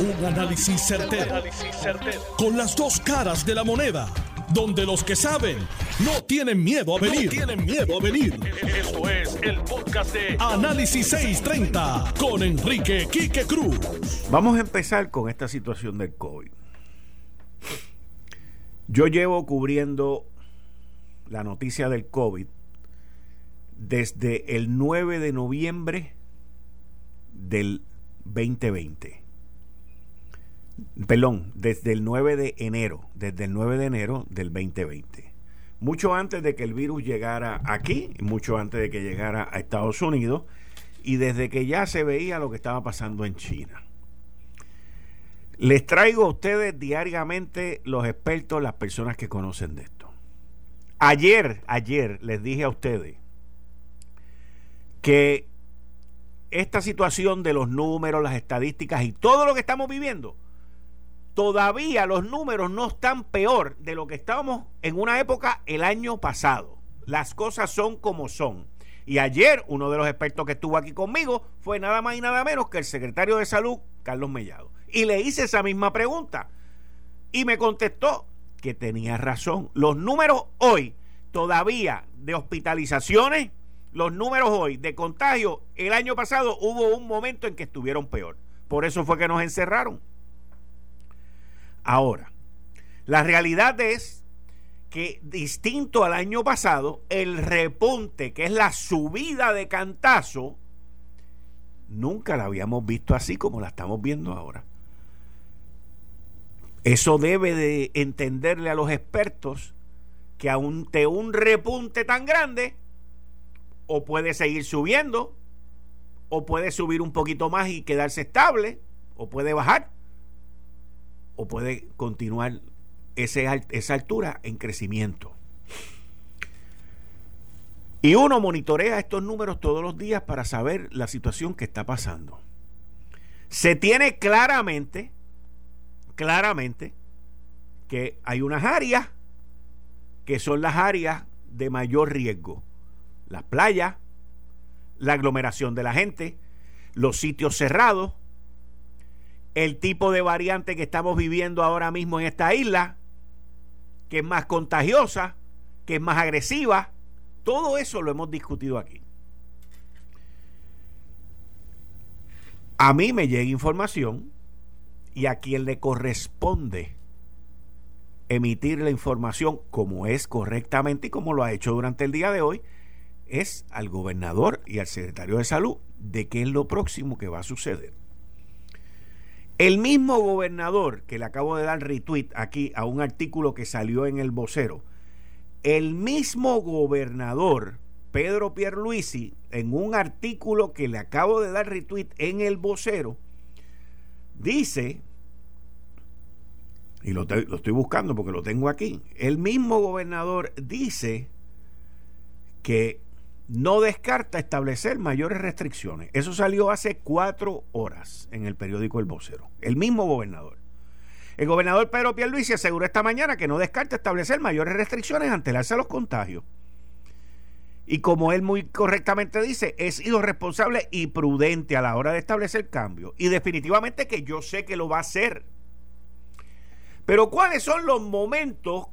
Un análisis certero, Con las dos caras de la moneda. Donde los que saben no tienen miedo a venir. tienen miedo a venir. Esto es el podcast de Análisis 630 con Enrique Quique Cruz. Vamos a empezar con esta situación del COVID. Yo llevo cubriendo la noticia del COVID desde el 9 de noviembre del 2020 perdón, desde el 9 de enero, desde el 9 de enero del 2020. Mucho antes de que el virus llegara aquí, mucho antes de que llegara a Estados Unidos y desde que ya se veía lo que estaba pasando en China. Les traigo a ustedes diariamente los expertos, las personas que conocen de esto. Ayer, ayer les dije a ustedes que esta situación de los números, las estadísticas y todo lo que estamos viviendo todavía los números no están peor de lo que estábamos en una época el año pasado. Las cosas son como son. Y ayer uno de los expertos que estuvo aquí conmigo fue nada más y nada menos que el secretario de salud, Carlos Mellado. Y le hice esa misma pregunta. Y me contestó que tenía razón. Los números hoy todavía de hospitalizaciones, los números hoy de contagio, el año pasado hubo un momento en que estuvieron peor. Por eso fue que nos encerraron. Ahora, la realidad es que distinto al año pasado, el repunte, que es la subida de cantazo, nunca la habíamos visto así como la estamos viendo ahora. Eso debe de entenderle a los expertos que ante un repunte tan grande, o puede seguir subiendo, o puede subir un poquito más y quedarse estable, o puede bajar o puede continuar esa altura en crecimiento. Y uno monitorea estos números todos los días para saber la situación que está pasando. Se tiene claramente, claramente, que hay unas áreas que son las áreas de mayor riesgo. Las playas, la aglomeración de la gente, los sitios cerrados, el tipo de variante que estamos viviendo ahora mismo en esta isla, que es más contagiosa, que es más agresiva. Todo eso lo hemos discutido aquí. A mí me llega información y a quien le corresponde emitir la información como es correctamente y como lo ha hecho durante el día de hoy, es al gobernador y al secretario de salud de qué es lo próximo que va a suceder. El mismo gobernador, que le acabo de dar retweet aquí a un artículo que salió en el vocero, el mismo gobernador, Pedro Pierluisi, en un artículo que le acabo de dar retweet en el vocero, dice, y lo, lo estoy buscando porque lo tengo aquí, el mismo gobernador dice que no descarta establecer mayores restricciones. Eso salió hace cuatro horas en el periódico El Vocero. El mismo gobernador. El gobernador Pedro Pierluisi aseguró esta mañana que no descarta establecer mayores restricciones ante el alza de los contagios. Y como él muy correctamente dice, es irresponsable y prudente a la hora de establecer cambios. Y definitivamente que yo sé que lo va a hacer. Pero ¿cuáles son los momentos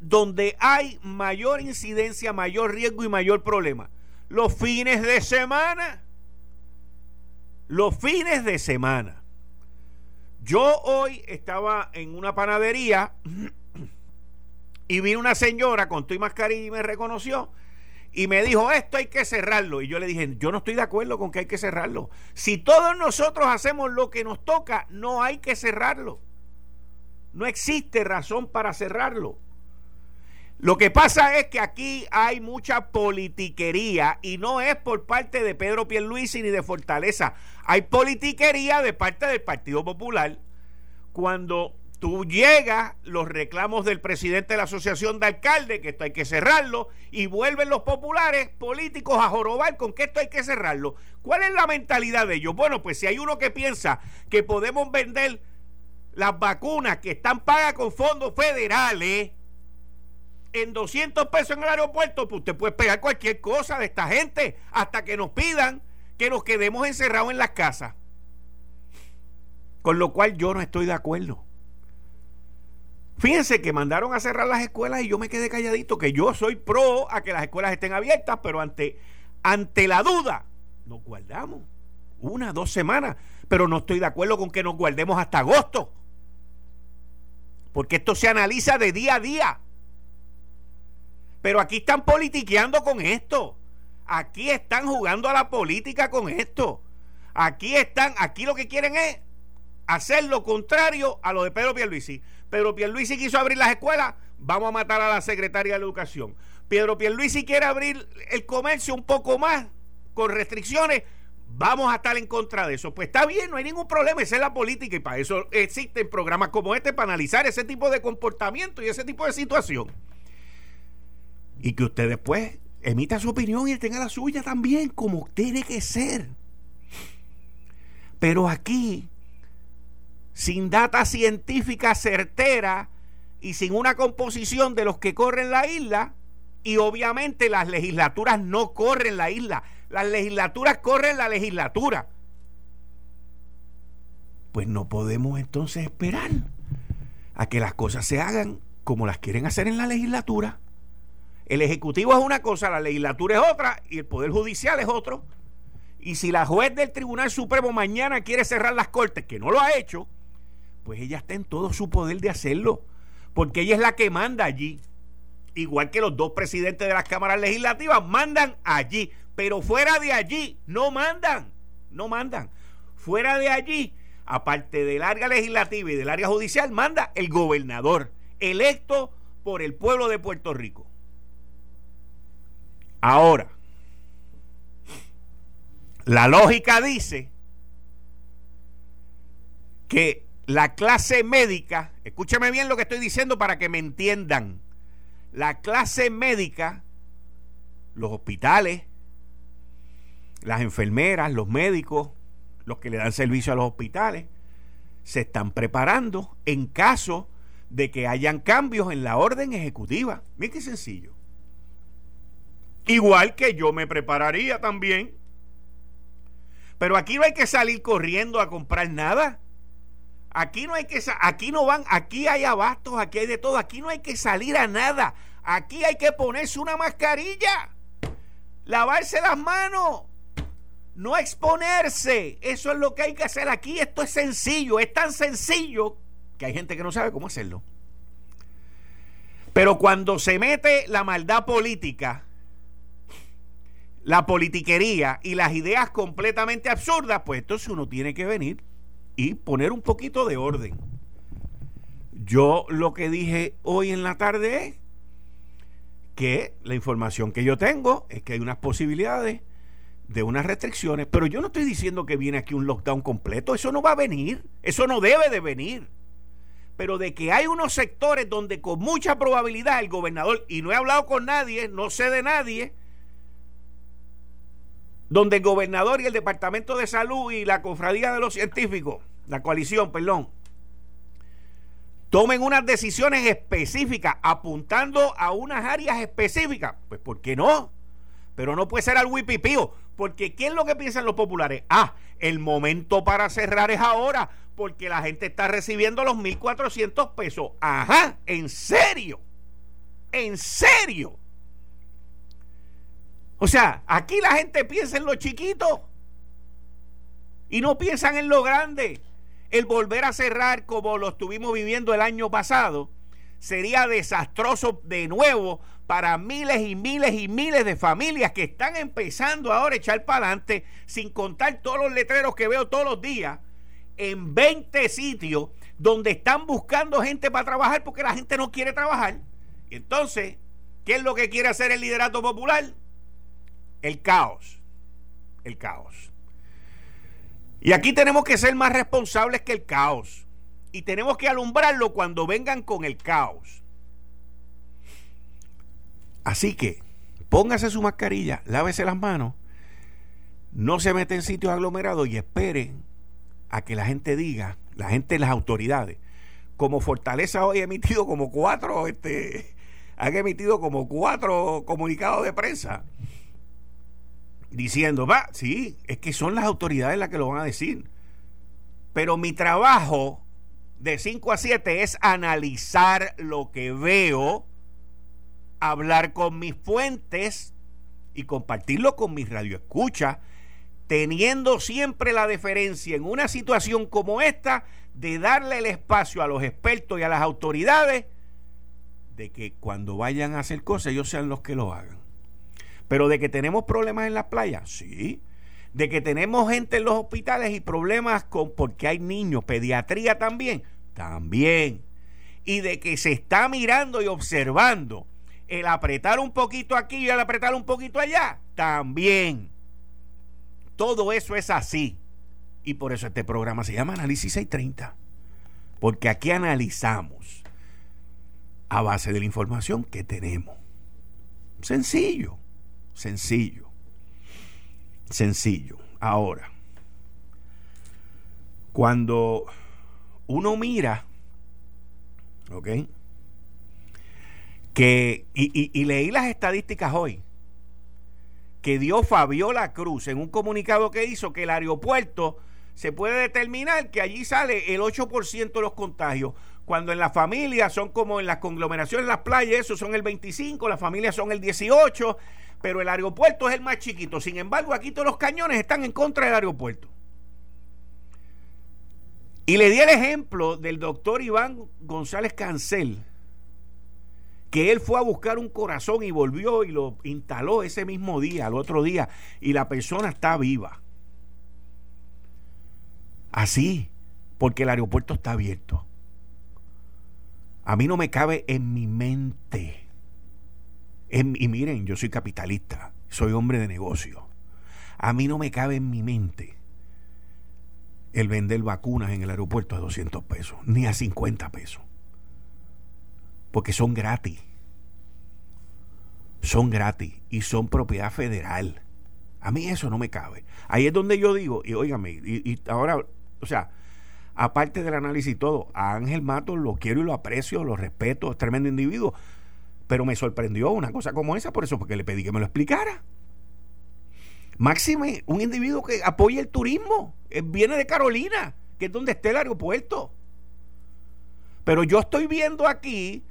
donde hay mayor incidencia, mayor riesgo y mayor problema. Los fines de semana. Los fines de semana. Yo hoy estaba en una panadería y vi una señora con tu mascarilla y me reconoció y me dijo, esto hay que cerrarlo. Y yo le dije, yo no estoy de acuerdo con que hay que cerrarlo. Si todos nosotros hacemos lo que nos toca, no hay que cerrarlo. No existe razón para cerrarlo. Lo que pasa es que aquí hay mucha politiquería y no es por parte de Pedro Pierluisi ni de Fortaleza. Hay politiquería de parte del Partido Popular. Cuando tú llegas los reclamos del presidente de la Asociación de Alcaldes, que esto hay que cerrarlo, y vuelven los populares políticos a jorobar con que esto hay que cerrarlo. ¿Cuál es la mentalidad de ellos? Bueno, pues si hay uno que piensa que podemos vender las vacunas que están pagas con fondos federales, en 200 pesos en el aeropuerto, pues usted puede pegar cualquier cosa de esta gente hasta que nos pidan que nos quedemos encerrados en las casas. Con lo cual yo no estoy de acuerdo. Fíjense que mandaron a cerrar las escuelas y yo me quedé calladito, que yo soy pro a que las escuelas estén abiertas, pero ante, ante la duda, nos guardamos una, dos semanas, pero no estoy de acuerdo con que nos guardemos hasta agosto, porque esto se analiza de día a día. Pero aquí están politiqueando con esto. Aquí están jugando a la política con esto. Aquí están, aquí lo que quieren es hacer lo contrario a lo de Pedro Pierluisi. Pedro Pierluisi quiso abrir las escuelas, vamos a matar a la secretaria de Educación. Pedro Pierluisi quiere abrir el comercio un poco más, con restricciones, vamos a estar en contra de eso. Pues está bien, no hay ningún problema, esa es la política y para eso existen programas como este para analizar ese tipo de comportamiento y ese tipo de situación. Y que usted después emita su opinión y tenga la suya también, como tiene que ser. Pero aquí sin data científica certera y sin una composición de los que corren la isla, y obviamente las legislaturas no corren la isla, las legislaturas corren la legislatura. Pues no podemos entonces esperar a que las cosas se hagan como las quieren hacer en la legislatura. El Ejecutivo es una cosa, la legislatura es otra y el Poder Judicial es otro. Y si la juez del Tribunal Supremo mañana quiere cerrar las cortes, que no lo ha hecho, pues ella está en todo su poder de hacerlo, porque ella es la que manda allí. Igual que los dos presidentes de las cámaras legislativas mandan allí, pero fuera de allí no mandan, no mandan. Fuera de allí, aparte del área legislativa y del área judicial, manda el gobernador, electo por el pueblo de Puerto Rico. Ahora, la lógica dice que la clase médica, escúcheme bien lo que estoy diciendo para que me entiendan. La clase médica, los hospitales, las enfermeras, los médicos, los que le dan servicio a los hospitales, se están preparando en caso de que hayan cambios en la orden ejecutiva. Miren qué sencillo. Igual que yo me prepararía también. Pero aquí no hay que salir corriendo a comprar nada. Aquí no hay que aquí no van, aquí hay abastos, aquí hay de todo, aquí no hay que salir a nada. Aquí hay que ponerse una mascarilla, lavarse las manos, no exponerse. Eso es lo que hay que hacer aquí. Esto es sencillo, es tan sencillo que hay gente que no sabe cómo hacerlo. Pero cuando se mete la maldad política, la politiquería y las ideas completamente absurdas, pues entonces uno tiene que venir y poner un poquito de orden. Yo lo que dije hoy en la tarde es que la información que yo tengo es que hay unas posibilidades de unas restricciones, pero yo no estoy diciendo que viene aquí un lockdown completo, eso no va a venir, eso no debe de venir. Pero de que hay unos sectores donde con mucha probabilidad el gobernador, y no he hablado con nadie, no sé de nadie, donde el gobernador y el Departamento de Salud y la Cofradía de los Científicos la coalición, perdón, tomen unas decisiones específicas apuntando a unas áreas específicas. Pues ¿por qué no? Pero no puede ser al wipipío, porque ¿qué es lo que piensan los populares? Ah, el momento para cerrar es ahora, porque la gente está recibiendo los 1.400 pesos. Ajá, en serio, en serio. O sea, aquí la gente piensa en lo chiquito y no piensan en lo grande el volver a cerrar como lo estuvimos viviendo el año pasado sería desastroso de nuevo para miles y miles y miles de familias que están empezando ahora a echar para adelante, sin contar todos los letreros que veo todos los días, en 20 sitios donde están buscando gente para trabajar porque la gente no quiere trabajar. Entonces, ¿qué es lo que quiere hacer el liderato popular? El caos. El caos. Y aquí tenemos que ser más responsables que el caos. Y tenemos que alumbrarlo cuando vengan con el caos. Así que póngase su mascarilla, lávese las manos, no se mete en sitios aglomerados y espere a que la gente diga, la gente, las autoridades, como Fortaleza hoy ha emitido como cuatro, este, han emitido como cuatro comunicados de prensa diciendo, va, sí, es que son las autoridades las que lo van a decir. Pero mi trabajo de 5 a 7 es analizar lo que veo, hablar con mis fuentes y compartirlo con mis radioescuchas, teniendo siempre la deferencia en una situación como esta de darle el espacio a los expertos y a las autoridades de que cuando vayan a hacer cosas ellos sean los que lo hagan. Pero de que tenemos problemas en las playas, sí. De que tenemos gente en los hospitales y problemas con porque hay niños, pediatría también, también. Y de que se está mirando y observando el apretar un poquito aquí y el apretar un poquito allá, también. Todo eso es así. Y por eso este programa se llama Análisis 630. Porque aquí analizamos a base de la información que tenemos. Sencillo, sencillo, sencillo. Ahora, cuando uno mira, ¿ok? Que, y, y leí las estadísticas hoy, que dio Fabiola Cruz en un comunicado que hizo que el aeropuerto se puede determinar que allí sale el 8% de los contagios. Cuando en las familias son como en las conglomeraciones, en las playas, eso son el 25, las familias son el 18, pero el aeropuerto es el más chiquito. Sin embargo, aquí todos los cañones están en contra del aeropuerto. Y le di el ejemplo del doctor Iván González Cancel, que él fue a buscar un corazón y volvió y lo instaló ese mismo día, al otro día, y la persona está viva. Así, porque el aeropuerto está abierto. A mí no me cabe en mi mente. Y miren, yo soy capitalista, soy hombre de negocio. A mí no me cabe en mi mente el vender vacunas en el aeropuerto a 200 pesos, ni a 50 pesos porque son gratis. Son gratis y son propiedad federal. A mí eso no me cabe. Ahí es donde yo digo, y óigame, y, ahora, o sea, aparte del análisis y todo, a Ángel Matos lo quiero y lo aprecio, lo respeto, es tremendo individuo, pero me sorprendió una cosa como esa, por eso, porque le pedí que me lo explicara. Máxime, un individuo que apoya el turismo, eh, viene de Carolina, que es donde está el aeropuerto. Pero yo estoy viendo aquí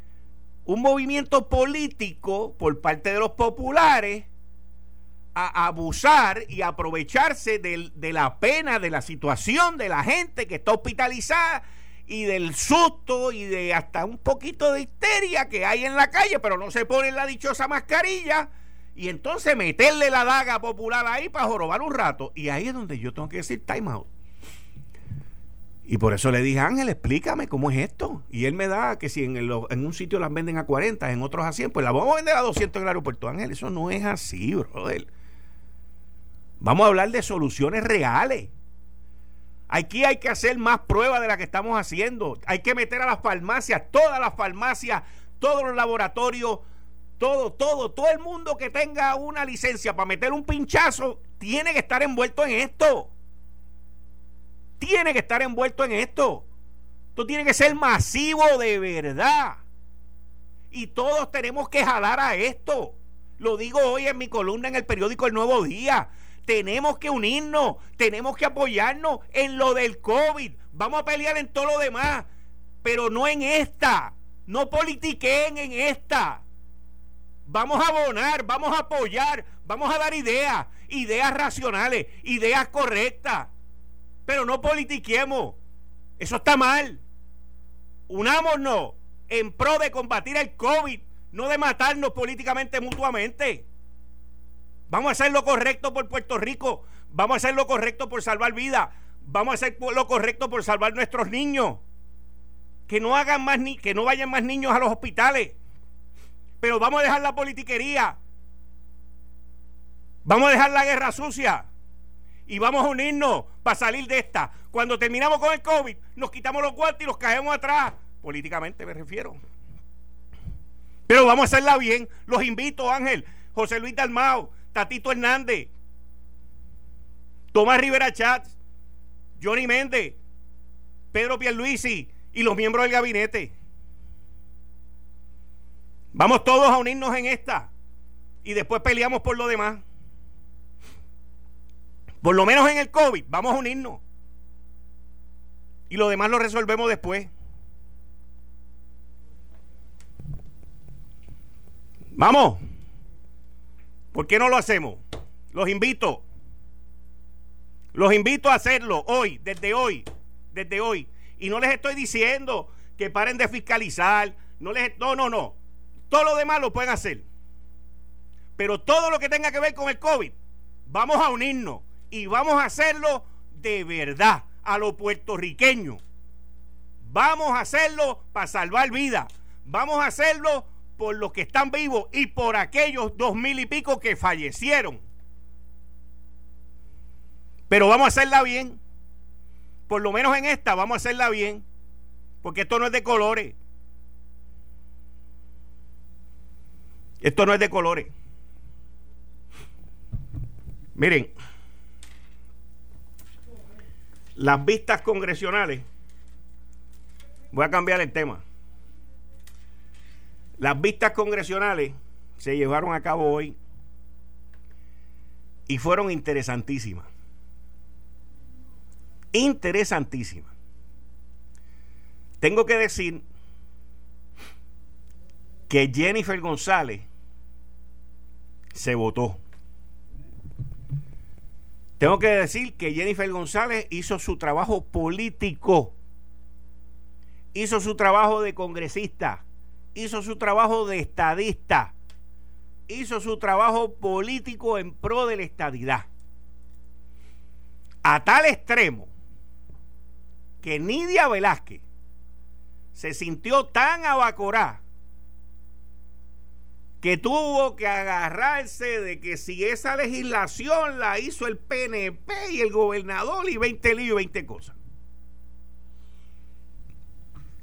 un movimiento político por parte de los populares a abusar y aprovecharse de la pena, de la situación de la gente que está hospitalizada y del susto y de hasta un poquito de histeria que hay en la calle, pero no se pone la dichosa mascarilla y entonces meterle la daga popular ahí para jorobar un rato. Y ahí es donde yo tengo que decir time out. Y por eso le dije, Ángel, explícame cómo es esto. Y él me da que si en, en un sitio las venden a 40, en otros a 100, pues las vamos a vender a 200 en el aeropuerto. Ángel, eso no es así, brother. Vamos a hablar de soluciones reales. Aquí hay que hacer más pruebas de las que estamos haciendo. Hay que meter a las farmacias, todas las farmacias, todos los laboratorios, todo, todo, todo el mundo que tenga una licencia para meter un pinchazo tiene que estar envuelto en esto tiene que estar envuelto en esto. Esto tiene que ser masivo de verdad. Y todos tenemos que jalar a esto. Lo digo hoy en mi columna en el periódico El Nuevo Día. Tenemos que unirnos, tenemos que apoyarnos en lo del COVID. Vamos a pelear en todo lo demás, pero no en esta. No politiquen en esta. Vamos a abonar, vamos a apoyar, vamos a dar ideas, ideas racionales, ideas correctas pero no politiquemos. Eso está mal. Unámonos en pro de combatir el COVID, no de matarnos políticamente mutuamente. Vamos a hacer lo correcto por Puerto Rico. Vamos a hacer lo correcto por salvar vidas. Vamos a hacer lo correcto por salvar nuestros niños. Que no hagan más ni que no vayan más niños a los hospitales. Pero vamos a dejar la politiquería. Vamos a dejar la guerra sucia y vamos a unirnos para salir de esta. Cuando terminamos con el COVID, nos quitamos los guantes y los caemos atrás. Políticamente me refiero. Pero vamos a hacerla bien. Los invito, Ángel, José Luis Dalmao, Tatito Hernández, Tomás Rivera Chats, Johnny Méndez, Pedro Pierluisi y los miembros del gabinete. Vamos todos a unirnos en esta y después peleamos por lo demás. Por lo menos en el COVID, vamos a unirnos. Y lo demás lo resolvemos después. Vamos. ¿Por qué no lo hacemos? Los invito. Los invito a hacerlo hoy, desde hoy, desde hoy. Y no les estoy diciendo que paren de fiscalizar. No, les, no, no, no. Todo lo demás lo pueden hacer. Pero todo lo que tenga que ver con el COVID, vamos a unirnos y vamos a hacerlo de verdad, a lo puertorriqueño. Vamos a hacerlo para salvar vidas. Vamos a hacerlo por los que están vivos y por aquellos dos mil y pico que fallecieron. Pero vamos a hacerla bien. Por lo menos en esta vamos a hacerla bien. Porque esto no es de colores. Esto no es de colores. Miren, las vistas congresionales, voy a cambiar el tema. Las vistas congresionales se llevaron a cabo hoy y fueron interesantísimas. Interesantísimas. Tengo que decir que Jennifer González se votó. Tengo que decir que Jennifer González hizo su trabajo político, hizo su trabajo de congresista, hizo su trabajo de estadista, hizo su trabajo político en pro de la estadidad. A tal extremo que Nidia Velázquez se sintió tan abacorá que tuvo que agarrarse de que si esa legislación la hizo el PNP y el gobernador y 20 líos y 20 cosas.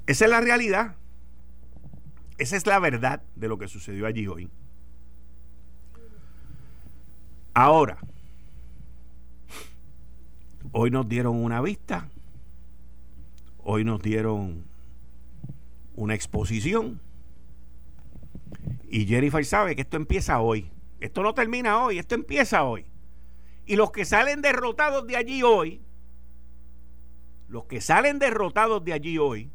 Esa es la realidad. Esa es la verdad de lo que sucedió allí hoy. Ahora, hoy nos dieron una vista, hoy nos dieron una exposición y Jennifer sabe que esto empieza hoy. Esto no termina hoy, esto empieza hoy. Y los que salen derrotados de allí hoy, los que salen derrotados de allí hoy,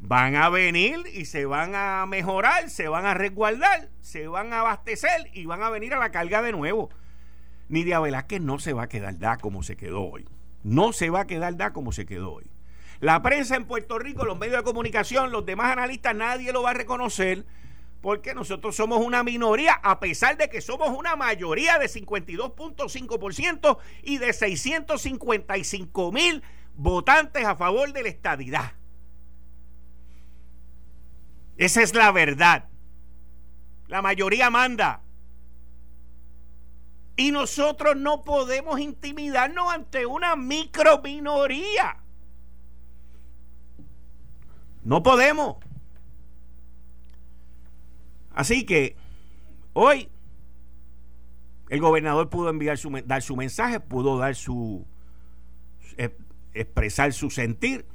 van a venir y se van a mejorar, se van a resguardar, se van a abastecer y van a venir a la carga de nuevo. Nidia Velázquez no se va a quedar da como se quedó hoy. No se va a quedar da como se quedó hoy. La prensa en Puerto Rico, los medios de comunicación, los demás analistas, nadie lo va a reconocer porque nosotros somos una minoría, a pesar de que somos una mayoría de 52.5% y de 655 mil votantes a favor de la estadidad. Esa es la verdad. La mayoría manda. Y nosotros no podemos intimidarnos ante una micro minoría. No podemos. Así que hoy el gobernador pudo enviar su, dar su mensaje, pudo dar su expresar su sentir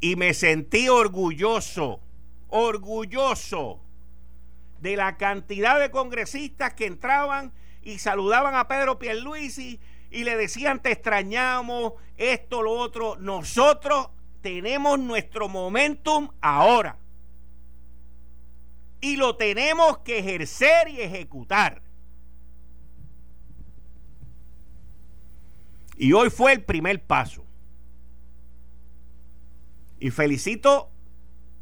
y me sentí orgulloso, orgulloso de la cantidad de congresistas que entraban y saludaban a Pedro Pierluisi y le decían te extrañamos, esto, lo otro. Nosotros tenemos nuestro momentum ahora y lo tenemos que ejercer y ejecutar. Y hoy fue el primer paso. Y felicito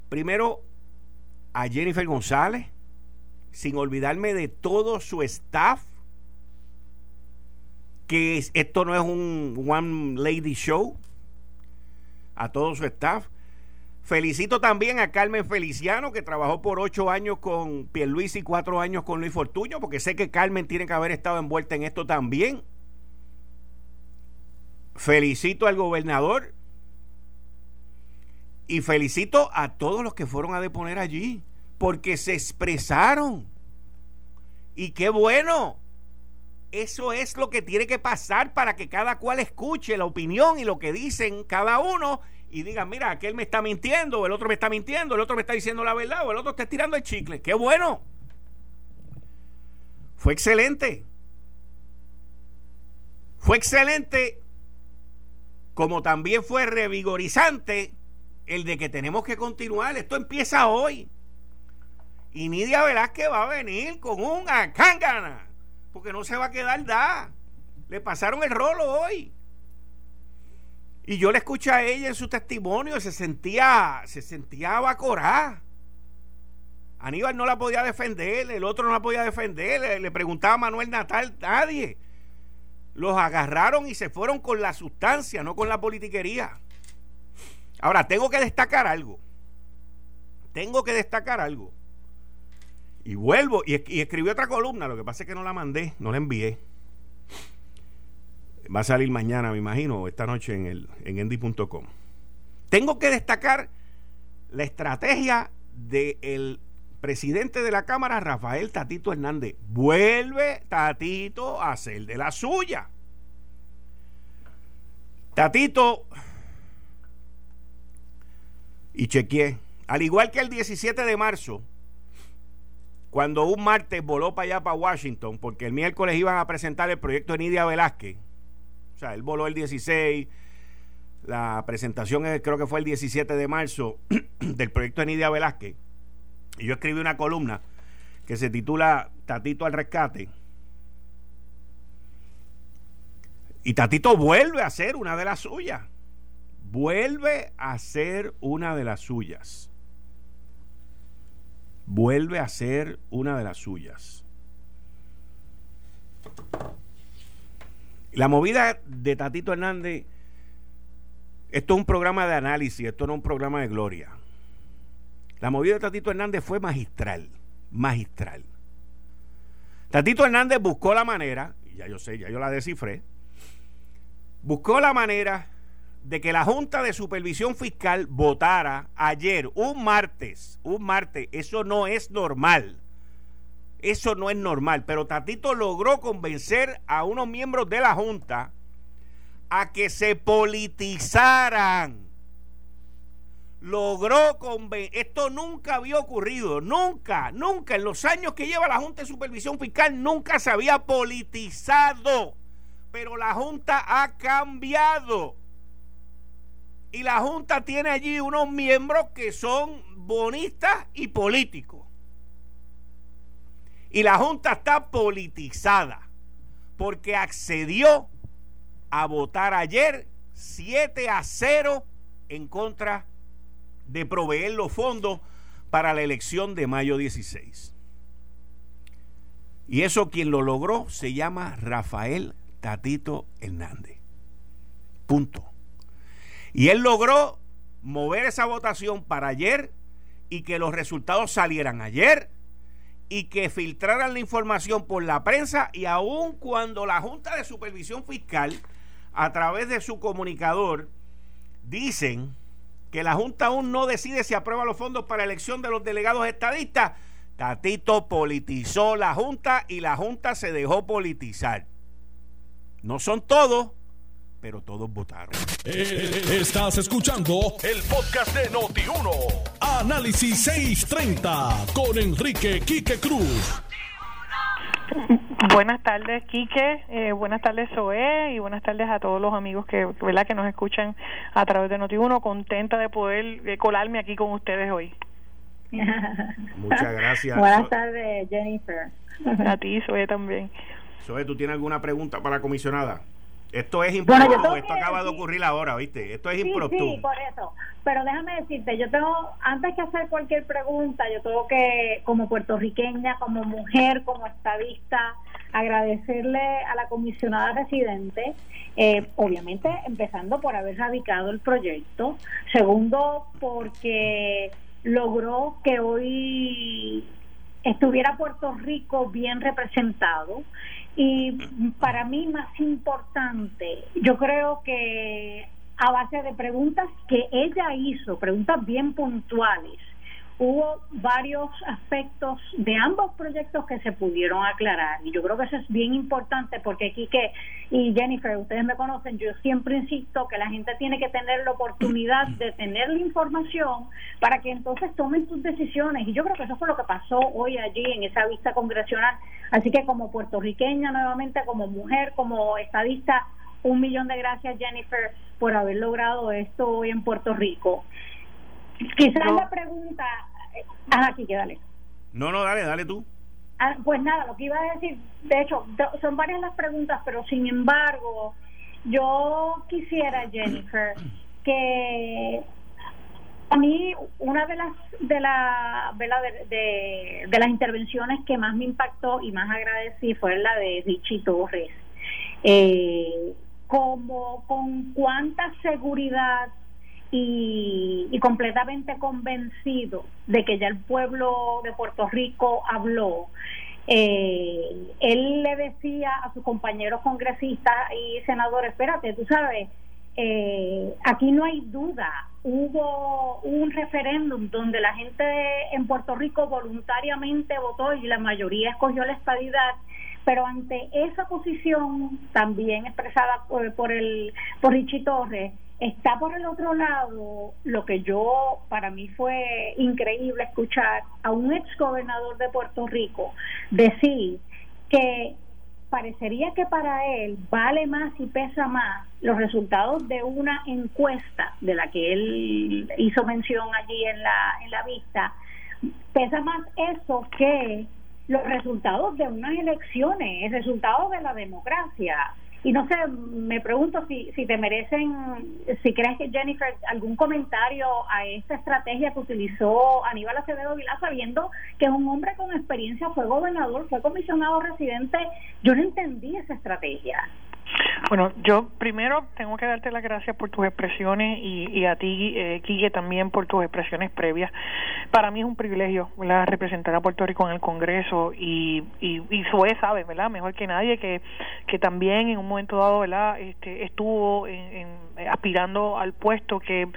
primero a Jennifer González, sin olvidarme de todo su staff, que esto no es un one lady show, a todo su staff. Felicito también a Carmen Feliciano, que trabajó por ocho años con Pierluisi y cuatro años con Luis Fortuño, porque sé que Carmen tiene que haber estado envuelta en esto también. Felicito al gobernador y felicito a todos los que fueron a deponer allí, porque se expresaron. Y qué bueno. Eso es lo que tiene que pasar para que cada cual escuche la opinión y lo que dicen cada uno y digan, mira, aquel me está mintiendo, el otro me está mintiendo, el otro me está diciendo la verdad, o el otro está tirando el chicle. ¡Qué bueno! Fue excelente. Fue excelente como también fue revigorizante el de que tenemos que continuar. Esto empieza hoy. Y Nidia Velázquez va a venir con un acángana, porque no se va a quedar da. Le pasaron el rolo hoy. Y yo le escuché a ella en su testimonio, se sentía, se sentía abacorada. Aníbal no la podía defender, el otro no la podía defender, le, le preguntaba a Manuel Natal, nadie. Los agarraron y se fueron con la sustancia, no con la politiquería. Ahora, tengo que destacar algo. Tengo que destacar algo. Y vuelvo, y, escribí otra columna, lo que pasa es que no la mandé, no la envié. Va a salir mañana, me imagino, esta noche en, el, en endy.com. Tengo que destacar la estrategia del presidente de la Cámara, Rafael Tatito Hernández. Vuelve Tatito a hacer de la suya. Tatito, y chequeé, al igual que el 17 de marzo, cuando un martes voló para allá, para Washington, porque el miércoles iban a presentar el proyecto de Nidia Velázquez, o sea, él voló el 16, la presentación creo que fue el 17 de marzo del proyecto de Nidia Velázquez, y yo escribí una columna que se titula Tatito al rescate. Y Tatito vuelve a ser una de las suyas. Vuelve a ser una de las suyas. Vuelve a ser una de las suyas. La movida de Tatito Hernández, esto es un programa de análisis, esto no es un programa de gloria. La movida de Tatito Hernández fue magistral, magistral. Tatito Hernández buscó la manera, ya yo sé, ya yo la descifré, buscó la manera de que la Junta de Supervisión Fiscal votara ayer, un martes, un martes, eso no es normal. Eso no es normal, pero Tatito logró convencer a unos miembros de la Junta a que se politizaran logró convencer, esto nunca había ocurrido, nunca, nunca, en los años que lleva la Junta de Supervisión Fiscal, nunca se había politizado, pero la Junta ha cambiado. Y la Junta tiene allí unos miembros que son bonistas y políticos. Y la Junta está politizada porque accedió a votar ayer 7 a 0 en contra de proveer los fondos para la elección de mayo 16. Y eso quien lo logró se llama Rafael Tatito Hernández. Punto. Y él logró mover esa votación para ayer y que los resultados salieran ayer y que filtraran la información por la prensa y aun cuando la Junta de Supervisión Fiscal a través de su comunicador dicen que la Junta aún no decide si aprueba los fondos para elección de los delegados estadistas, Tatito politizó la Junta y la Junta se dejó politizar. No son todos, pero todos votaron. Eh, estás escuchando el podcast de Noti1. Análisis 630 con Enrique Quique Cruz. Buenas tardes, Quique. Eh, buenas tardes, Zoé. Y buenas tardes a todos los amigos que, ¿verdad? que nos escuchan a través de Noti1. Contenta de poder colarme aquí con ustedes hoy. Muchas gracias. buenas tardes, Jennifer. A ti, Zoé, también. Zoé, ¿tú tienes alguna pregunta para la comisionada? Esto es impromptu, esto acaba de ocurrir ahora, ¿viste? Esto es impromptu. Sí, por eso. Pero déjame decirte, yo tengo, antes que hacer cualquier pregunta, yo tengo que, como puertorriqueña, como mujer, como estadista, agradecerle a la comisionada residente, eh, obviamente empezando por haber radicado el proyecto, segundo porque logró que hoy estuviera Puerto Rico bien representado y para mí más importante, yo creo que a base de preguntas que ella hizo, preguntas bien puntuales, hubo varios aspectos de ambos proyectos que se pudieron aclarar. Y yo creo que eso es bien importante porque Quique y Jennifer, ustedes me conocen, yo siempre insisto que la gente tiene que tener la oportunidad de tener la información para que entonces tomen sus decisiones. Y yo creo que eso fue lo que pasó hoy allí en esa vista congresional, así que como puertorriqueña nuevamente, como mujer, como estadista, un millón de gracias Jennifer por haber logrado esto hoy en Puerto Rico. Quizás la pregunta, ah, aquí dale. No, no, dale, dale tú. Ah, pues nada, lo que iba a decir, de hecho, son varias las preguntas, pero sin embargo, yo quisiera, Jennifer, que a mí una de las de la de, de, las intervenciones que más me impactó y más agradecí fue la de Richie Torres. Eh, como con cuánta seguridad y, y, completamente convencido de que ya el pueblo de Puerto Rico habló. Eh, él le decía a sus compañeros congresistas y senadores, espérate, tú sabes, eh, aquí no hay duda. Hubo un referéndum donde la gente en Puerto Rico voluntariamente votó y la mayoría escogió la estabilidad, pero ante esa posición también expresada por el por Richie Torres, está por el otro lado lo que yo para mí fue increíble escuchar a un ex gobernador de Puerto Rico decir que parecería que para él vale más y pesa más los resultados de una encuesta de la que él hizo mención allí en la, en la vista, pesa más eso que los resultados de unas elecciones, el resultado de la democracia. Y no sé, me pregunto si, si te merecen, si crees que Jennifer, algún comentario a esta estrategia que utilizó Aníbal Acevedo Vilá, sabiendo que es un hombre con experiencia, fue gobernador, fue comisionado residente. Yo no entendí esa estrategia. Bueno, yo primero tengo que darte las gracias por tus expresiones y, a ti, eh, también por tus expresiones previas. Para mí es un privilegio representar a Puerto Rico en el Congreso y, y, y Sue sabe, ¿verdad? mejor que nadie, que, que también en un momento dado ¿verdad? Este, estuvo en, aspirando al puesto que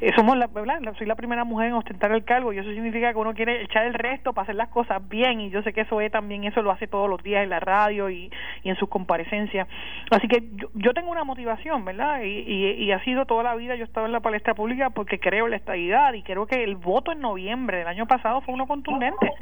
eh, somos la, ¿verdad? soy la primera mujer en ostentar el cargo y eso significa que uno quiere echar el resto para hacer las cosas bien y yo sé que Sue también eso lo hace todos los días en la radio y, y en sus comparecencias. Que yo, tengo una motivación, ¿verdad? Y, y, ha sido toda la vida, yo he estado en la palestra pública porque creo en la estabilidad y creo que el voto en noviembre del año pasado fue uno contundente.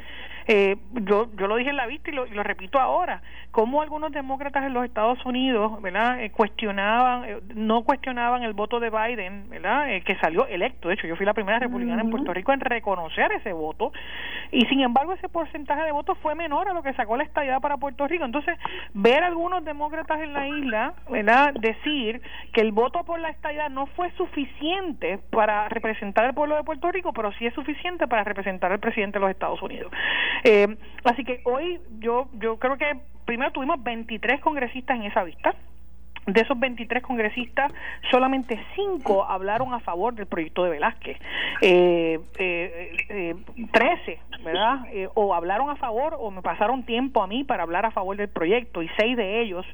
Eh, yo, yo lo dije en la vista y lo, y lo repito ahora, como algunos demócratas en los Estados Unidos, ¿verdad? Eh, cuestionaban, eh, no cuestionaban el voto de Biden, ¿verdad? que salió electo, de hecho yo fui la primera republicana en Puerto Rico en reconocer ese voto y sin embargo ese porcentaje de votos fue menor a lo que sacó la estabilidad para Puerto Rico. Entonces, ver algunos demócratas en la isla ¿verdad? decir que el voto por la estadidad no fue suficiente para representar al pueblo de Puerto Rico, pero sí es suficiente para representar al presidente de los Estados Unidos. Eh, así que hoy yo, yo creo que primero tuvimos 23 congresistas en esa vista de esos 23 congresistas, solamente 5 hablaron a favor del proyecto de Velázquez. Eh, eh, eh, 13, ¿verdad? Eh, o hablaron a favor o me pasaron tiempo a mí para hablar a favor del proyecto y 6 de ellos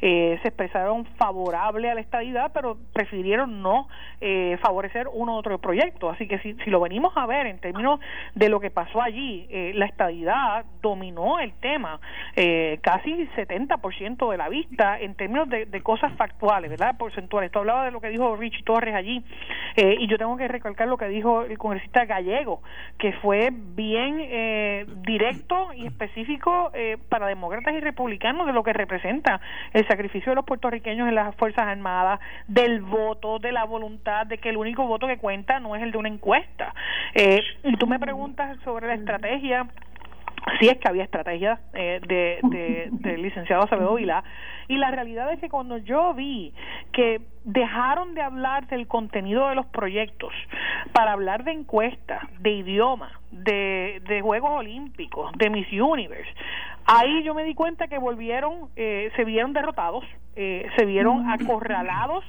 eh, se expresaron favorable a la estadidad, pero prefirieron no favorecer uno u otro proyecto. Así que si, si lo venimos a ver en términos de lo que pasó allí, la estadidad dominó el tema casi 70% de la vista en términos de, de cosas cosas factuales, ¿verdad? Porcentuales. Esto hablaba de lo que dijo Richie Torres allí, eh, y yo tengo que recalcar lo que dijo el congresista gallego, que fue bien eh, directo y específico eh, para demócratas y republicanos de lo que representa el sacrificio de los puertorriqueños en las Fuerzas Armadas, del voto, de la voluntad, de que el único voto que cuenta no es el de una encuesta. y tú me preguntas sobre la estrategia sí es que había estrategia eh, de, del licenciado Acevedo Vila y la realidad es que cuando yo vi que dejaron de hablar del contenido de los proyectos para hablar de encuestas, de idioma, de, de Juegos Olímpicos, de Miss Universe, ahí yo me di cuenta que volvieron, eh, se vieron derrotados, eh, se vieron acorralados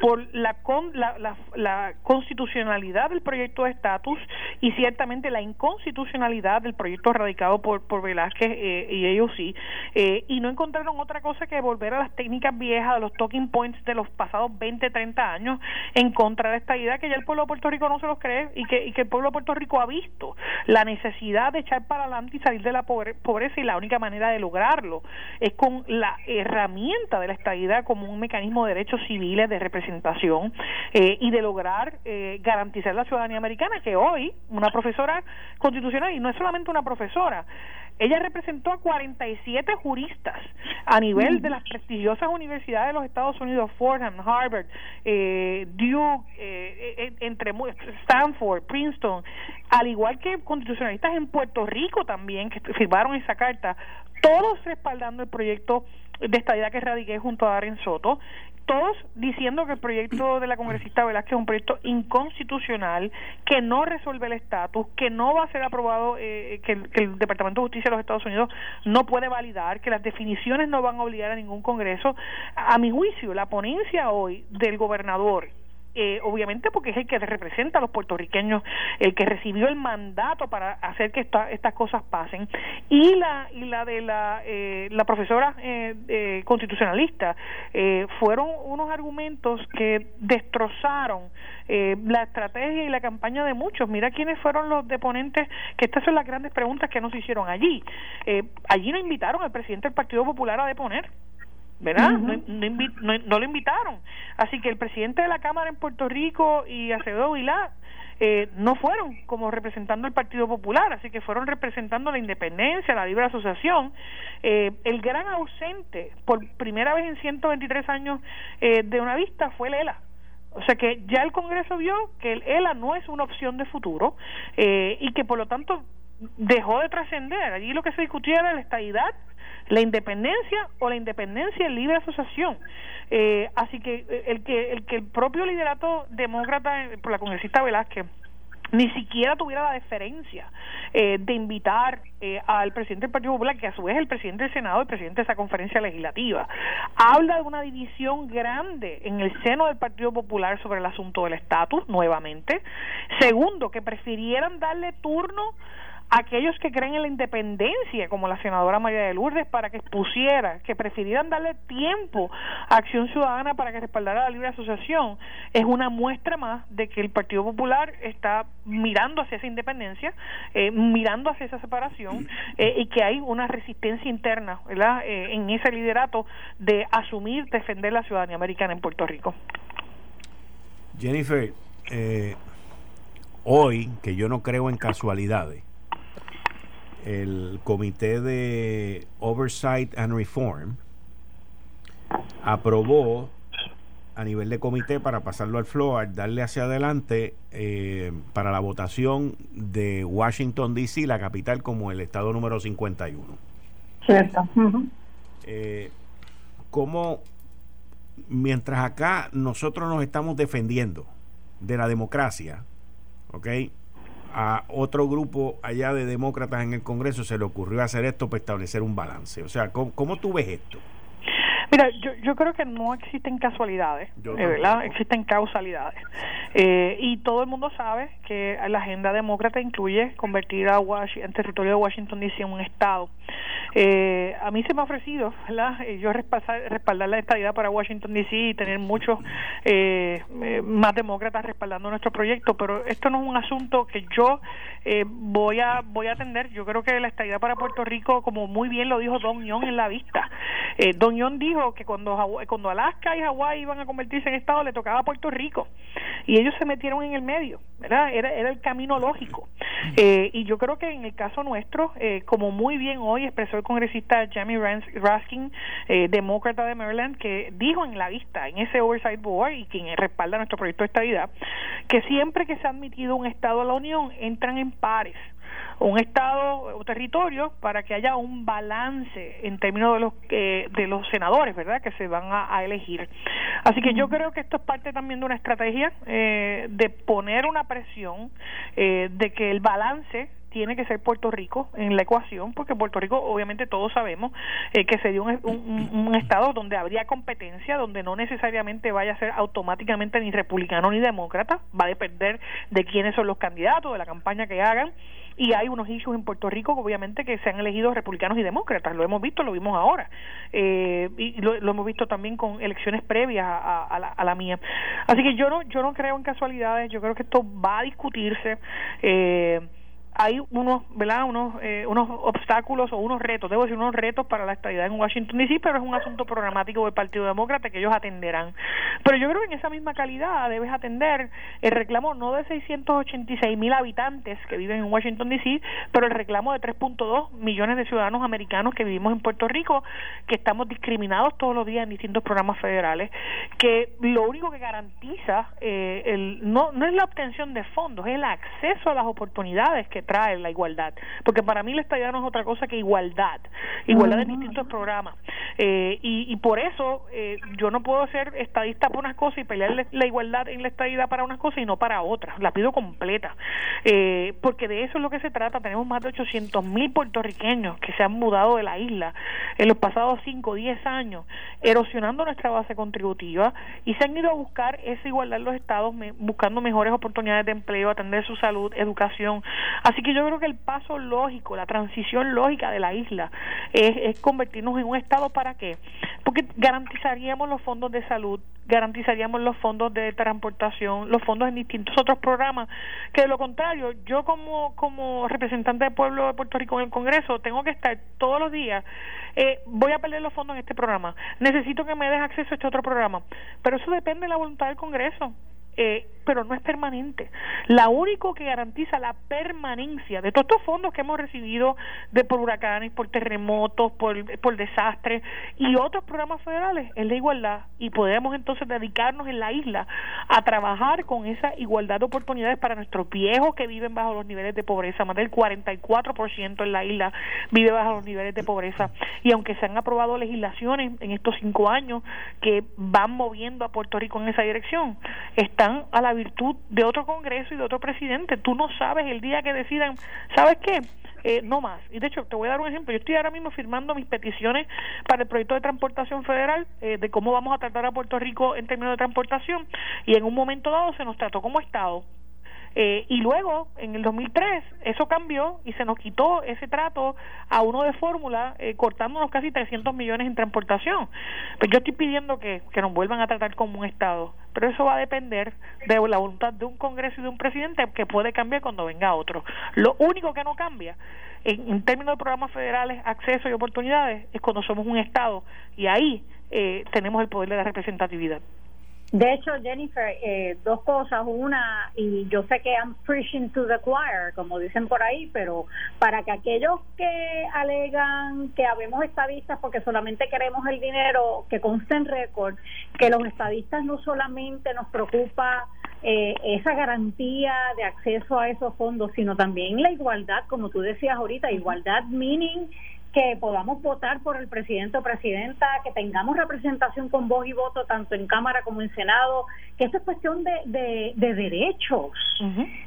por la, con, la, la, la, constitucionalidad del proyecto de estatus y ciertamente la inconstitucionalidad del proyecto radicado por, por Velázquez eh, y ellos sí, eh, y no encontraron otra cosa que volver a las técnicas viejas, a los talking points de los pasados 20, 30 años en contra de esta idea que ya el pueblo de Puerto Rico no se los cree y que, y que el pueblo de Puerto Rico ha visto la necesidad de echar para adelante y salir de la pobreza y la única manera de lograrlo es con la herramienta de la estabilidad como un mecanismo de derechos civiles, de representación eh, y de lograr eh, garantizar la ciudadanía americana, que hoy una profesora constitucional y no es solamente una profesora, ella representó a 47 juristas a nivel de las prestigiosas universidades de los Estados Unidos, Fordham, Harvard, eh, Duke, eh, eh, entre Stanford, Princeton, al igual que constitucionalistas en Puerto Rico también que firmaron esa carta, todos respaldando el proyecto de estadía que radiqué junto a Darren Soto todos diciendo que el proyecto de la congresista Velázquez es un proyecto inconstitucional, que no resuelve el estatus, que no va a ser aprobado, eh, que, el Departamento de Justicia de los Estados Unidos no puede validar, que las definiciones no van a obligar a ningún Congreso. A mi juicio, la ponencia hoy del gobernador eh, obviamente porque es el que representa a los puertorriqueños, el que recibió el mandato para hacer que estas cosas pasen, y la y la de la, eh, la profesora eh, constitucionalista fueron unos argumentos que destrozaron la estrategia y la campaña de muchos. Mira quiénes fueron los deponentes, que estas son las grandes preguntas que nos hicieron allí. allí no invitaron al presidente del Partido Popular a deponer. ¿Verdad? no, no, lo invitaron. Así que el presidente de la Cámara en Puerto Rico y Acevedo Vilá eh, no fueron como representando el Partido Popular, así que fueron representando la independencia, la libre asociación. Eh, el gran ausente, por primera vez en 123 años eh, de una vista, fue el ELA. O sea que ya el Congreso vio que el ELA no es una opción de futuro eh, y que por lo tanto dejó de trascender. Allí lo que se discutía era la estabilidad la independencia o la independencia en libre asociación. Eh, así que eh, el que el que el propio liderato demócrata eh, por la congresista Velázquez ni siquiera tuviera la deferencia de invitar al presidente del Partido Popular, que a su vez es el presidente del Senado, el presidente de esa conferencia legislativa. Habla de una división grande en el seno del Partido Popular sobre el asunto del estatus, nuevamente. Segundo, que prefirieran darle turno aquellos que creen en la independencia, como la senadora María de Lourdes, para que expusiera, que prefirieran darle tiempo a Acción Ciudadana para que respaldara la libre asociación, es una muestra más de que el Partido Popular está mirando hacia esa independencia, eh, mirando hacia esa separación eh, y que hay una resistencia interna ¿verdad? Eh, en ese liderato de asumir, defender la ciudadanía americana en Puerto Rico. Jennifer, hoy, que yo no creo en casualidades, el Comité de Oversight and Reform aprobó a nivel de comité para pasarlo al floor, darle hacia adelante eh, para la votación de Washington, D.C., la capital, como el estado número 51. Cierto. Eh, como mientras acá nosotros nos estamos defendiendo de la democracia, ¿ok? A otro grupo allá de demócratas en el Congreso se le ocurrió hacer esto para establecer un balance. O sea, ¿cómo, cómo tú ves esto? Mira, yo, yo creo que no existen casualidades, eh, ¿verdad? Existen causalidades. Eh, y todo el mundo sabe que la agenda demócrata incluye convertir a Washington, el territorio de Washington DC en un estado. Eh, a mí se me ha ofrecido, ¿verdad? Eh, yo respaldar, respaldar la estadidad para Washington DC y tener muchos eh, más demócratas respaldando nuestro proyecto, pero esto no es un asunto que yo voy a voy a atender. Yo creo que la estadidad para Puerto Rico, como muy bien lo dijo Don Young en la vista, Don Young dijo que cuando cuando Alaska y Hawái iban a convertirse en estado le tocaba a Puerto Rico y ellos se metieron en el medio, ¿verdad? Era, era el camino lógico. y yo creo que en el caso nuestro, como muy bien hoy expresó el congresista Jamie Raskin, eh, demócrata de Maryland, que dijo en la vista, en ese Oversight Board, y quien respalda nuestro proyecto de estabilidad, que siempre que se ha admitido un Estado a la Unión, entran en pares un estado o territorio para que haya un balance en términos de los eh, de los senadores verdad que se van a, elegir. Así que yo creo que esto es parte también de una estrategia eh, de poner una presión eh, de que el balance tiene que ser Puerto Rico en la ecuación, porque Puerto Rico, obviamente todos sabemos eh, que sería un, un, estado donde habría competencia, donde no necesariamente vaya a ser automáticamente ni republicano ni demócrata, va a depender de quiénes son los candidatos, de la campaña que hagan, y hay unos issues en Puerto Rico, obviamente, que se han elegido republicanos y demócratas, lo hemos visto, lo vimos ahora, eh, y lo, hemos visto también con elecciones previas a, la, a la mía. Así que yo no, yo no creo en casualidades, yo creo que esto va a discutirse. Eh, hay unos, ¿verdad? Unos, eh, unos obstáculos o unos retos, debo decir unos retos para la estabilidad en Washington DC, pero es un asunto programático del Partido Demócrata que ellos atenderán. Pero yo creo que en esa misma calidad debes atender el reclamo no de 686 mil habitantes que viven en Washington DC, pero el reclamo de 3.2 millones de ciudadanos americanos que vivimos en Puerto Rico, que estamos discriminados todos los días en distintos programas federales, que lo único que garantiza eh, el, no, no es la obtención de fondos, es el acceso a las oportunidades que trae la igualdad. Porque para mí la estadía no es otra cosa que igualdad, igualdad en distintos programas. Eh, y, y por eso eh, yo no puedo ser estadista por unas cosas y pelear la igualdad en la estadidad para unas cosas y no para otras. La pido completa. Eh, porque de eso es lo que se trata. Tenemos más de 800 mil puertorriqueños que se han mudado de la isla en los pasados 5 o 10 años, erosionando nuestra base contributiva y se han ido a buscar esa igualdad en los estados, buscando mejores oportunidades de empleo, atender su salud, educación. Así que yo creo que el paso lógico, la transición lógica de la isla es, es convertirnos en un estado para qué? Porque garantizaríamos los fondos de salud, garantizaríamos los fondos de transportación, los fondos en distintos otros programas, que de lo contrario, yo como, como representante del pueblo de Puerto Rico en el Congreso tengo que estar todos los días, eh, voy a perder los fondos en este programa, necesito que me des acceso a este otro programa, pero eso depende de la voluntad del Congreso. Eh, pero no es permanente. La único que garantiza la permanencia de todos estos fondos que hemos recibido de por huracanes, por terremotos, por, por desastres y otros programas federales es la igualdad. Y podemos entonces dedicarnos en la isla a trabajar con esa igualdad de oportunidades para nuestros viejos que viven bajo los niveles de pobreza, más del 44% en la isla vive bajo los niveles de pobreza. Y aunque se han aprobado legislaciones en estos cinco años que van moviendo a Puerto Rico en esa dirección, están a la virtud de otro Congreso y de otro presidente. Tú no sabes el día que decidan, ¿sabes qué? Eh, no más. Y de hecho, te voy a dar un ejemplo. Yo estoy ahora mismo firmando mis peticiones para el proyecto de transportación federal eh, de cómo vamos a tratar a Puerto Rico en términos de transportación y en un momento dado se nos trató como Estado eh, y luego, en el 2003, eso cambió y se nos quitó ese trato a uno de fórmula, eh, cortándonos casi 300 millones en transportación. Pues yo estoy pidiendo que, que nos vuelvan a tratar como un Estado, pero eso va a depender de la voluntad de un Congreso y de un presidente que puede cambiar cuando venga otro. Lo único que no cambia en, en términos de programas federales, acceso y oportunidades es cuando somos un Estado y ahí eh, tenemos el poder de la representatividad. De hecho, Jennifer, eh, dos cosas. Una, y yo sé que I'm preaching to the choir, como dicen por ahí, pero para que aquellos que alegan que habemos estadistas porque solamente queremos el dinero, que conste en récord, que los estadistas no solamente nos preocupa eh, esa garantía de acceso a esos fondos, sino también la igualdad, como tú decías ahorita, igualdad meaning que podamos votar por el presidente o presidenta, que tengamos representación con voz y voto tanto en Cámara como en Senado, que esto es cuestión de, de, de derechos,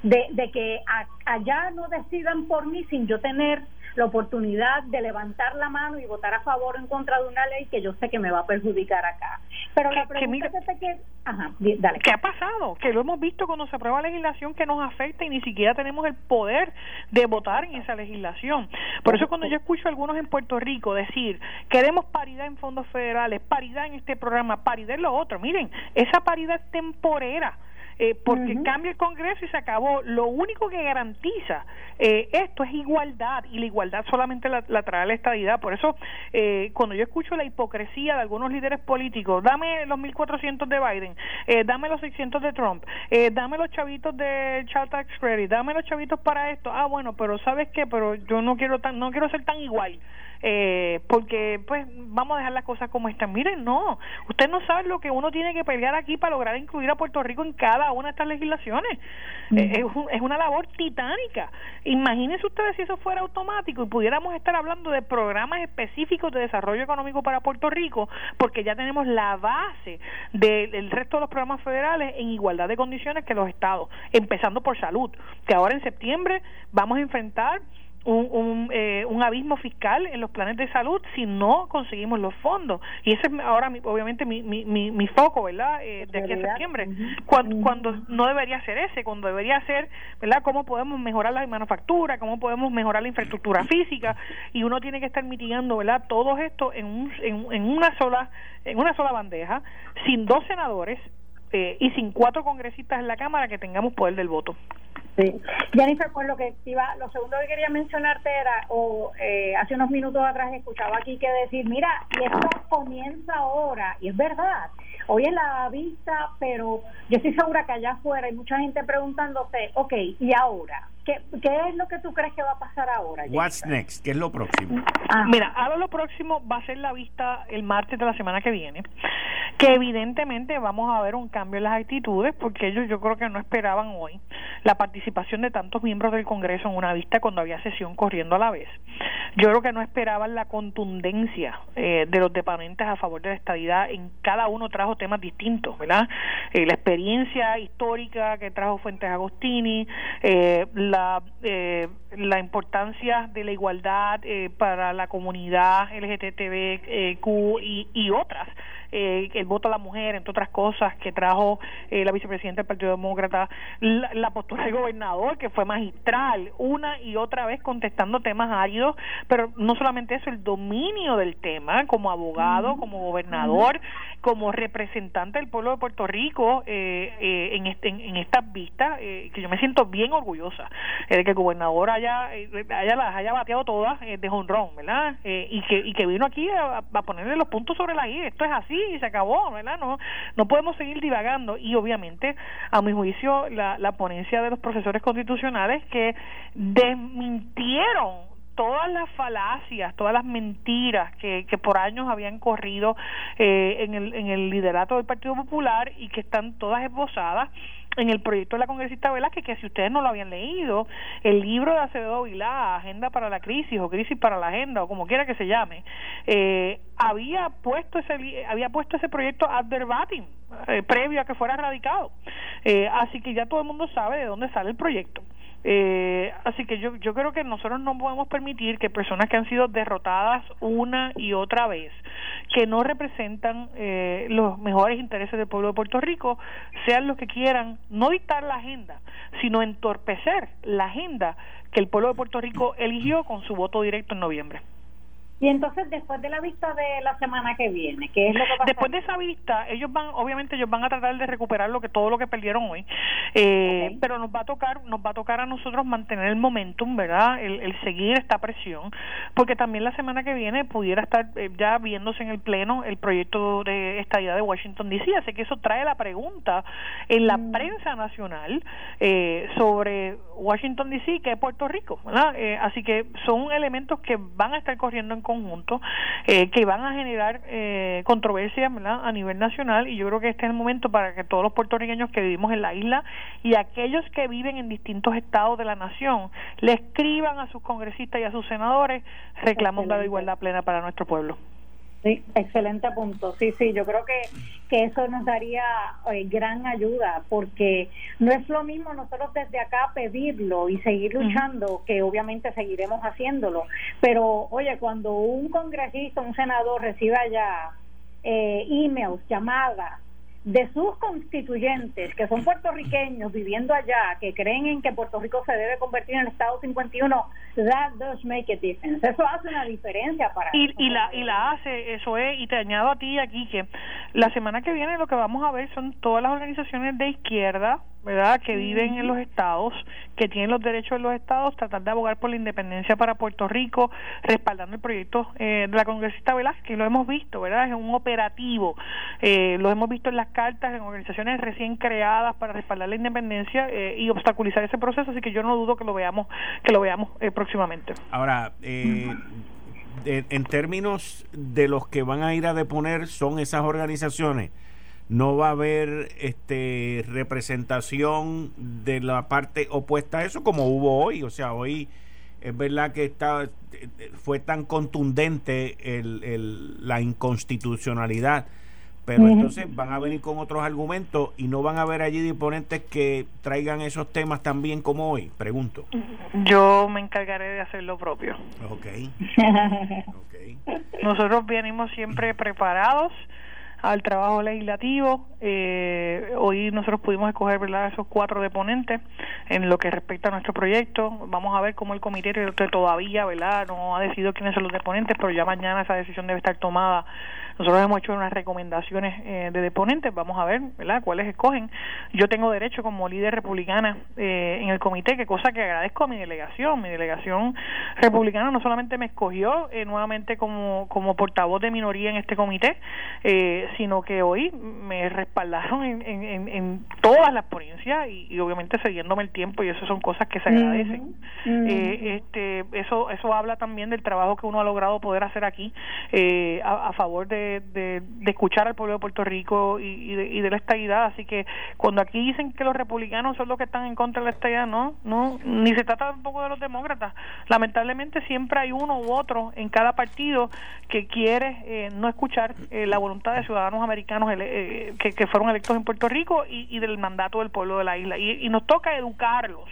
de, de que allá no decidan por mí sin yo tener la oportunidad de levantar la mano y votar a favor o en contra de una ley que yo sé que me va a perjudicar acá. Pero la pregunta que, que, ajá, dale. ¿Qué ha pasado? Que lo hemos visto cuando se aprueba legislación que nos afecta y ni siquiera tenemos el poder de votar en esa legislación. Por eso cuando yo escucho a algunos en Puerto Rico decir, queremos paridad en fondos federales, paridad en este programa, paridad en lo otro, miren, esa paridad es temporera eh, porque cambia el Congreso y se acabó. Lo único que garantiza eh, esto es igualdad y la igualdad solamente la, trae la estadidad. Por eso, eh, cuando yo escucho la hipocresía de algunos líderes políticos, dame los 1.400 de Biden, eh, dame los 600 de Trump, eh, dame los chavitos de Child Tax Credit, dame los chavitos para esto. Ah, bueno, pero ¿sabes qué? Pero yo no quiero tan, no quiero ser tan igual eh, porque pues vamos a dejar las cosas como están. Miren, no, usted no sabe lo que uno tiene que pelear aquí para lograr incluir a Puerto Rico en cada una de estas legislaciones. Eh, es, una labor titánica. Imagínense ustedes si eso fuera automático y pudiéramos estar hablando de programas específicos de desarrollo económico para Puerto Rico, porque ya tenemos la base del resto de los programas federales en igualdad de condiciones que los estados, empezando por salud, que ahora en septiembre vamos a enfrentar un, un, eh, un, abismo fiscal en los planes de salud si no conseguimos los fondos. Y ese es ahora, obviamente, mi, mi, mi, foco, ¿verdad? Eh, de aquí a septiembre. cuando, cuando no debería ser ese, cuando debería ser, ¿verdad? Cómo podemos mejorar la manufactura, cómo podemos mejorar la infraestructura física. Y uno tiene que estar mitigando, ¿verdad? Todo esto en, un, en, en una sola en una sola bandeja, sin dos senadores eh, y sin cuatro congresistas en la Cámara que tengamos poder del voto. Sí. Jennifer, pues lo que iba, lo segundo que quería mencionarte era, o eh, hace unos minutos atrás escuchaba aquí que decir, mira, y esto comienza ahora, y es verdad, hoy es la vista, pero yo estoy segura que allá afuera hay mucha gente preguntándose, ok, ¿y ahora? ¿Qué, es lo que tú crees que va a pasar ahora? What's next? ¿Qué es lo próximo? Ah. Mira, ahora lo próximo va a ser la vista el martes de la semana que viene, que evidentemente vamos a ver un cambio en las actitudes, porque ellos yo creo que no esperaban hoy la participación de tantos miembros del Congreso en una vista cuando había sesión corriendo a la vez. Yo creo que no esperaban la contundencia eh, de los deponentes a favor de la estadidad, en cada uno trajo temas distintos, ¿verdad? Eh, la experiencia histórica que trajo Fuentes Agostini, eh, la, eh, la importancia de la igualdad eh, para la comunidad LGTBQ y, y otras. Eh, el voto a la mujer, entre otras cosas, que trajo eh, la vicepresidenta del Partido Demócrata, la, postura del gobernador, que fue magistral, una y otra vez contestando temas áridos, pero no solamente eso, el dominio del tema como abogado, como gobernador, como representante del pueblo de Puerto Rico eh, eh en, este, en, estas vistas, eh, que yo me siento bien orgullosa de que el gobernador haya, haya las haya bateado todas de honrón, ¿verdad? y, que, y que vino aquí a, a ponerle los puntos sobre la I, esto es así, y se acabó, ¿verdad? No, no podemos seguir divagando y obviamente, a mi juicio, la, la ponencia de los profesores constitucionales que desmintieron todas las falacias, todas las mentiras que, que por años habían corrido eh, en, el, en el liderato del Partido Popular y que están todas esbozadas en el proyecto de la congresista Velázquez, que si ustedes no lo habían leído, el libro de Acevedo Vilá, Agenda para la Crisis o Crisis para la Agenda o como quiera que se llame, eh, había puesto ese había puesto ese proyecto ad verbatim eh, previo a que fuera radicado. Eh, así que ya todo el mundo sabe de dónde sale el proyecto. Eh, así que yo, yo creo que nosotros no podemos permitir que personas que han sido derrotadas una y otra vez, que no representan eh, los mejores intereses del pueblo de Puerto Rico, sean los que quieran no dictar la agenda, sino entorpecer la agenda que el pueblo de Puerto Rico eligió con su voto directo en noviembre. Y entonces después de la vista de la semana que viene, ¿qué es lo que pasa? Después de esa vista, ellos van, obviamente ellos van a tratar de recuperar lo que todo lo que perdieron hoy, eh, pero nos va a tocar, nos va a tocar a nosotros mantener el momentum, ¿verdad? El, seguir esta presión, porque también la semana que viene pudiera estar eh, ya viéndose en el pleno el proyecto de estadía de Washington D.C., así que eso trae la pregunta en la mm. prensa nacional eh, sobre Washington D.C., que es Puerto Rico, ¿verdad? así que son elementos que van a estar corriendo en conjunto eh, que van a generar eh, controversia a nivel nacional y yo creo que este es el momento para que todos los puertorriqueños que vivimos en la isla y aquellos que viven en distintos estados de la nación le escriban a sus congresistas y a sus senadores reclamando la igualdad plena para nuestro pueblo. Sí, excelente punto. Sí, sí, yo creo que, que eso nos daría eh, gran ayuda porque no es lo mismo nosotros desde acá pedirlo y seguir luchando, que obviamente seguiremos haciéndolo, pero oye, cuando un congresista, un senador reciba ya eh, emails, llamadas, de sus constituyentes, que son puertorriqueños viviendo allá, que creen en que Puerto Rico se debe convertir en el Estado 51, that does make a difference. Eso hace una diferencia para y, y la y la hace, eso es, y te añado a ti aquí que la semana que viene lo que vamos a ver son todas las organizaciones de izquierda ¿verdad? Que viven en los estados, que tienen los derechos de los estados, tratar de abogar por la independencia para Puerto Rico, respaldando el proyecto eh, de la congresista Velázquez, lo hemos visto, ¿verdad? Es un operativo, eh, lo hemos visto en las cartas, en organizaciones recién creadas para respaldar la independencia eh, y obstaculizar ese proceso, así que yo no dudo que lo veamos, que lo veamos próximamente. Ahora, en términos de los que van a ir a deponer, son esas organizaciones no va a haber este representación de la parte opuesta a eso como hubo hoy. O sea, hoy es verdad que está, fue tan contundente el, la inconstitucionalidad. Pero entonces van a venir con otros argumentos y no van a haber allí disponentes que traigan esos temas también como hoy, pregunto. Yo me encargaré de hacer lo propio. Ok. Nosotros venimos siempre preparados al trabajo legislativo. Eh, hoy nosotros pudimos escoger ¿verdad? esos cuatro deponentes en lo que respecta a nuestro proyecto. Vamos a ver cómo el comité todavía ¿verdad? no ha decidido quiénes son los deponentes, pero ya mañana esa decisión debe estar tomada nosotros hemos hecho unas recomendaciones eh, de deponentes, vamos a ver, ¿verdad?, cuáles escogen. Yo tengo derecho como líder republicana eh, en el comité, que cosa que agradezco a mi delegación. Mi delegación republicana no solamente me escogió eh, nuevamente como, como portavoz de minoría en este comité, sino que hoy me respaldaron en, en, en, todas las ponencias y, obviamente siguiéndome el tiempo y eso son cosas que se agradecen. este, eso, eso habla también del trabajo que uno ha logrado poder hacer aquí a favor de de, escuchar al pueblo de Puerto Rico y, de, y de la estabilidad. Así que cuando aquí dicen que los republicanos son los que están en contra de la estabilidad, no, no, ni se trata tampoco de los demócratas. Lamentablemente siempre hay uno u otro en cada partido que quiere eh, no escuchar eh, la voluntad de ciudadanos americanos eh, que, fueron electos en Puerto Rico y, del mandato del pueblo de la isla. Y, y nos toca educarlos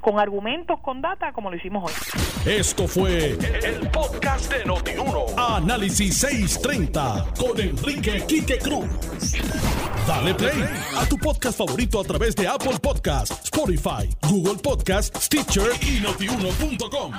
con argumentos, con data, como lo hicimos hoy. Esto fue el, podcast de Notiuno. Análisis 630 con Enrique Quique Cruz. Dale play a tu podcast favorito a través de Apple Podcasts, Spotify, Google Podcasts, Stitcher y notiuno.com.